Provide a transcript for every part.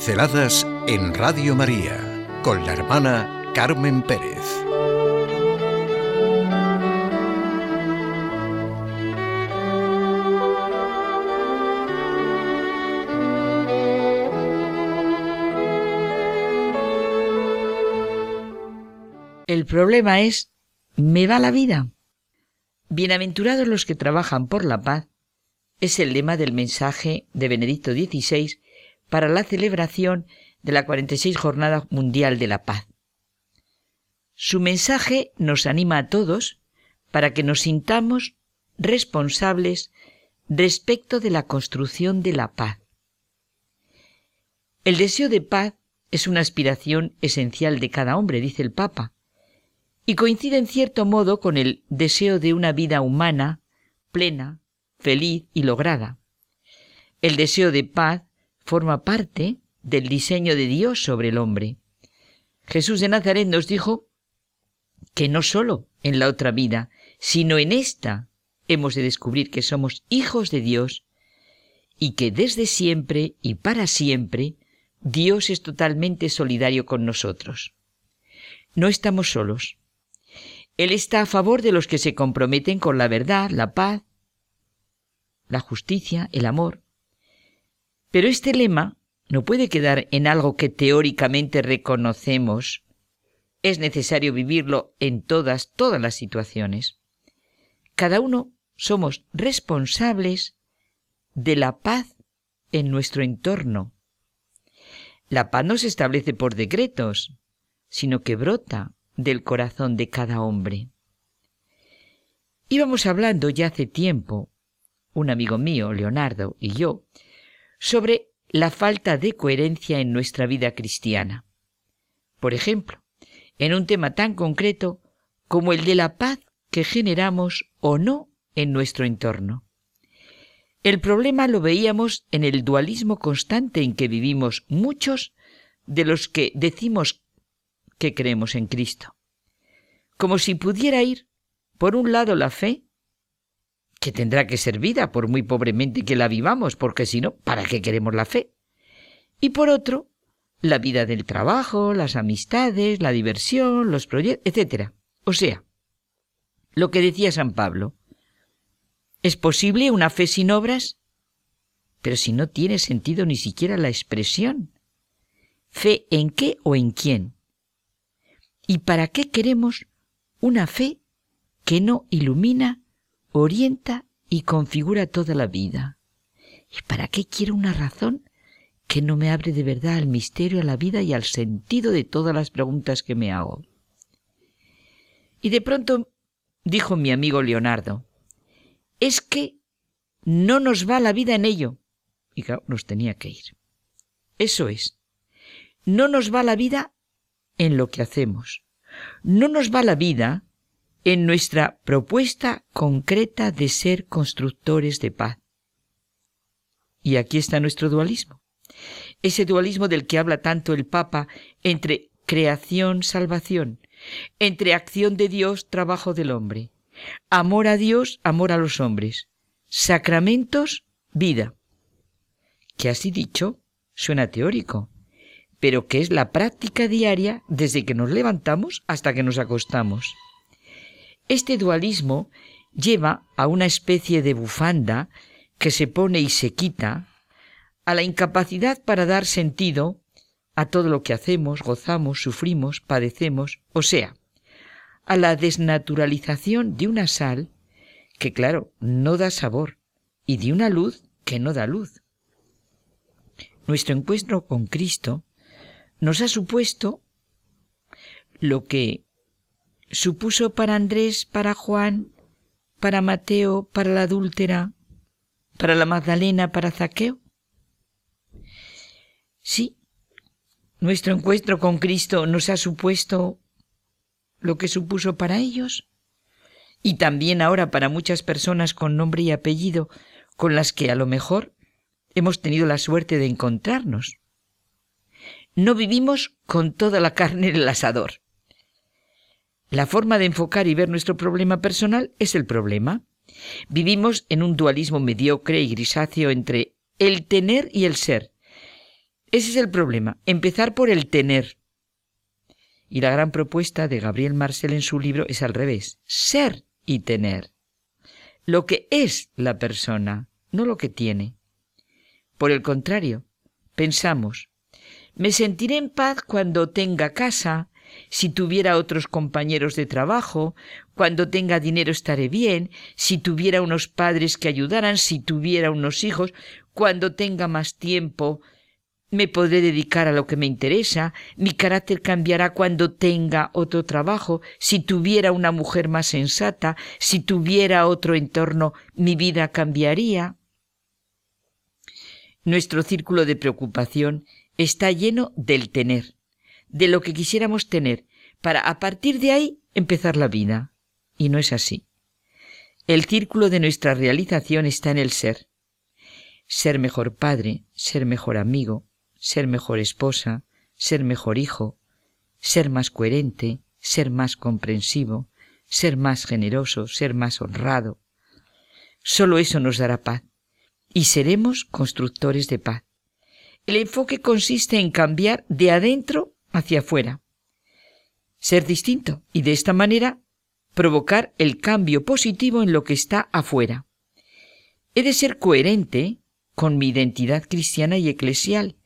Pinceladas en Radio María con la hermana Carmen Pérez. El problema es, ¿me va la vida? Bienaventurados los que trabajan por la paz es el lema del mensaje de Benedicto XVI para la celebración de la 46 Jornada Mundial de la Paz. Su mensaje nos anima a todos para que nos sintamos responsables respecto de la construcción de la paz. El deseo de paz es una aspiración esencial de cada hombre, dice el Papa, y coincide en cierto modo con el deseo de una vida humana, plena, feliz y lograda. El deseo de paz forma parte del diseño de Dios sobre el hombre. Jesús de Nazaret nos dijo que no solo en la otra vida, sino en esta hemos de descubrir que somos hijos de Dios y que desde siempre y para siempre Dios es totalmente solidario con nosotros. No estamos solos. Él está a favor de los que se comprometen con la verdad, la paz, la justicia, el amor. Pero este lema no puede quedar en algo que teóricamente reconocemos. Es necesario vivirlo en todas, todas las situaciones. Cada uno somos responsables de la paz en nuestro entorno. La paz no se establece por decretos, sino que brota del corazón de cada hombre. Íbamos hablando ya hace tiempo un amigo mío, Leonardo, y yo, sobre la falta de coherencia en nuestra vida cristiana. Por ejemplo, en un tema tan concreto como el de la paz que generamos o no en nuestro entorno. El problema lo veíamos en el dualismo constante en que vivimos muchos de los que decimos que creemos en Cristo. Como si pudiera ir, por un lado, la fe que tendrá que ser vida, por muy pobremente que la vivamos, porque si no, ¿para qué queremos la fe? Y por otro, la vida del trabajo, las amistades, la diversión, los proyectos, etc. O sea, lo que decía San Pablo, ¿es posible una fe sin obras? Pero si no tiene sentido ni siquiera la expresión. ¿Fe en qué o en quién? ¿Y para qué queremos una fe que no ilumina orienta y configura toda la vida. ¿Y para qué quiero una razón que no me abre de verdad al misterio, a la vida y al sentido de todas las preguntas que me hago? Y de pronto dijo mi amigo Leonardo, es que no nos va la vida en ello. Y claro, nos tenía que ir. Eso es. No nos va la vida en lo que hacemos. No nos va la vida en nuestra propuesta concreta de ser constructores de paz. Y aquí está nuestro dualismo. Ese dualismo del que habla tanto el Papa entre creación, salvación, entre acción de Dios, trabajo del hombre, amor a Dios, amor a los hombres, sacramentos, vida. Que así dicho, suena teórico, pero que es la práctica diaria desde que nos levantamos hasta que nos acostamos. Este dualismo lleva a una especie de bufanda que se pone y se quita, a la incapacidad para dar sentido a todo lo que hacemos, gozamos, sufrimos, padecemos, o sea, a la desnaturalización de una sal que, claro, no da sabor, y de una luz que no da luz. Nuestro encuentro con Cristo nos ha supuesto lo que supuso para Andrés, para Juan, para Mateo, para la adúltera, para la Magdalena, para Zaqueo? Sí, nuestro encuentro con Cristo nos ha supuesto lo que supuso para ellos y también ahora para muchas personas con nombre y apellido con las que a lo mejor hemos tenido la suerte de encontrarnos. No vivimos con toda la carne en el asador. La forma de enfocar y ver nuestro problema personal es el problema. Vivimos en un dualismo mediocre y grisáceo entre el tener y el ser. Ese es el problema, empezar por el tener. Y la gran propuesta de Gabriel Marcel en su libro es al revés, ser y tener. Lo que es la persona, no lo que tiene. Por el contrario, pensamos, me sentiré en paz cuando tenga casa, si tuviera otros compañeros de trabajo, cuando tenga dinero estaré bien, si tuviera unos padres que ayudaran, si tuviera unos hijos, cuando tenga más tiempo, me podré dedicar a lo que me interesa, mi carácter cambiará cuando tenga otro trabajo, si tuviera una mujer más sensata, si tuviera otro entorno, mi vida cambiaría. Nuestro círculo de preocupación está lleno del tener, de lo que quisiéramos tener, para a partir de ahí empezar la vida. Y no es así. El círculo de nuestra realización está en el ser. Ser mejor padre, ser mejor amigo, ser mejor esposa, ser mejor hijo, ser más coherente, ser más comprensivo, ser más generoso, ser más honrado. Solo eso nos dará paz y seremos constructores de paz. El enfoque consiste en cambiar de adentro hacia afuera, ser distinto y de esta manera provocar el cambio positivo en lo que está afuera. He de ser coherente con mi identidad cristiana y eclesial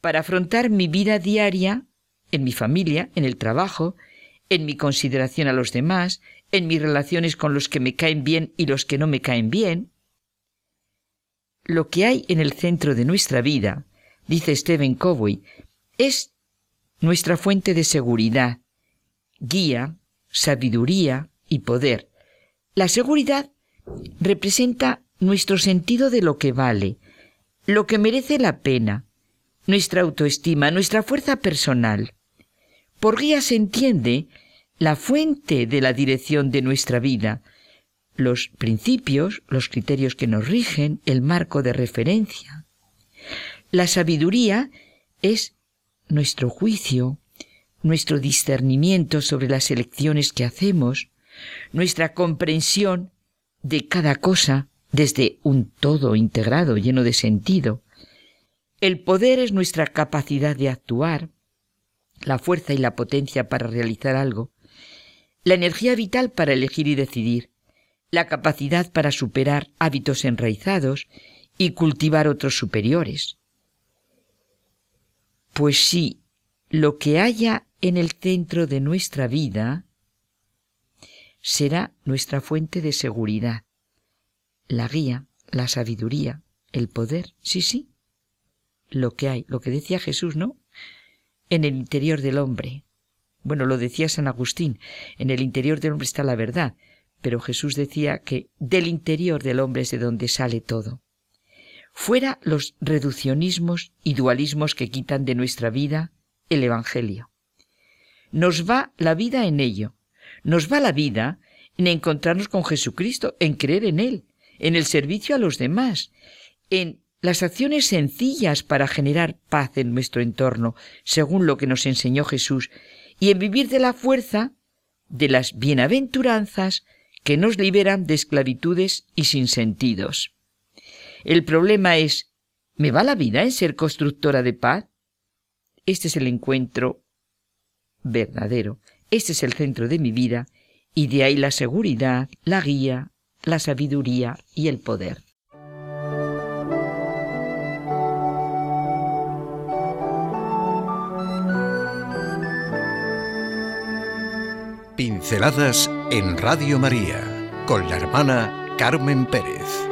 para afrontar mi vida diaria en mi familia, en el trabajo, en mi consideración a los demás, en mis relaciones con los que me caen bien y los que no me caen bien. Lo que hay en el centro de nuestra vida, dice Stephen Covey, es nuestra fuente de seguridad, guía, sabiduría y poder. La seguridad representa nuestro sentido de lo que vale, lo que merece la pena, nuestra autoestima, nuestra fuerza personal. Por guía se entiende la fuente de la dirección de nuestra vida, los principios, los criterios que nos rigen, el marco de referencia. La sabiduría es nuestro juicio, nuestro discernimiento sobre las elecciones que hacemos, nuestra comprensión de cada cosa desde un todo integrado, lleno de sentido, el poder es nuestra capacidad de actuar, la fuerza y la potencia para realizar algo, la energía vital para elegir y decidir, la capacidad para superar hábitos enraizados y cultivar otros superiores. Pues sí, lo que haya en el centro de nuestra vida será nuestra fuente de seguridad, la guía, la sabiduría, el poder, sí, sí, lo que hay, lo que decía Jesús, ¿no? En el interior del hombre. Bueno, lo decía San Agustín, en el interior del hombre está la verdad, pero Jesús decía que del interior del hombre es de donde sale todo. Fuera los reduccionismos y dualismos que quitan de nuestra vida el Evangelio. Nos va la vida en ello. Nos va la vida en encontrarnos con Jesucristo, en creer en Él, en el servicio a los demás, en las acciones sencillas para generar paz en nuestro entorno, según lo que nos enseñó Jesús, y en vivir de la fuerza de las bienaventuranzas que nos liberan de esclavitudes y sinsentidos. El problema es, ¿me va la vida en ser constructora de paz? Este es el encuentro verdadero, este es el centro de mi vida, y de ahí la seguridad, la guía, la sabiduría y el poder. Pinceladas en Radio María con la hermana Carmen Pérez.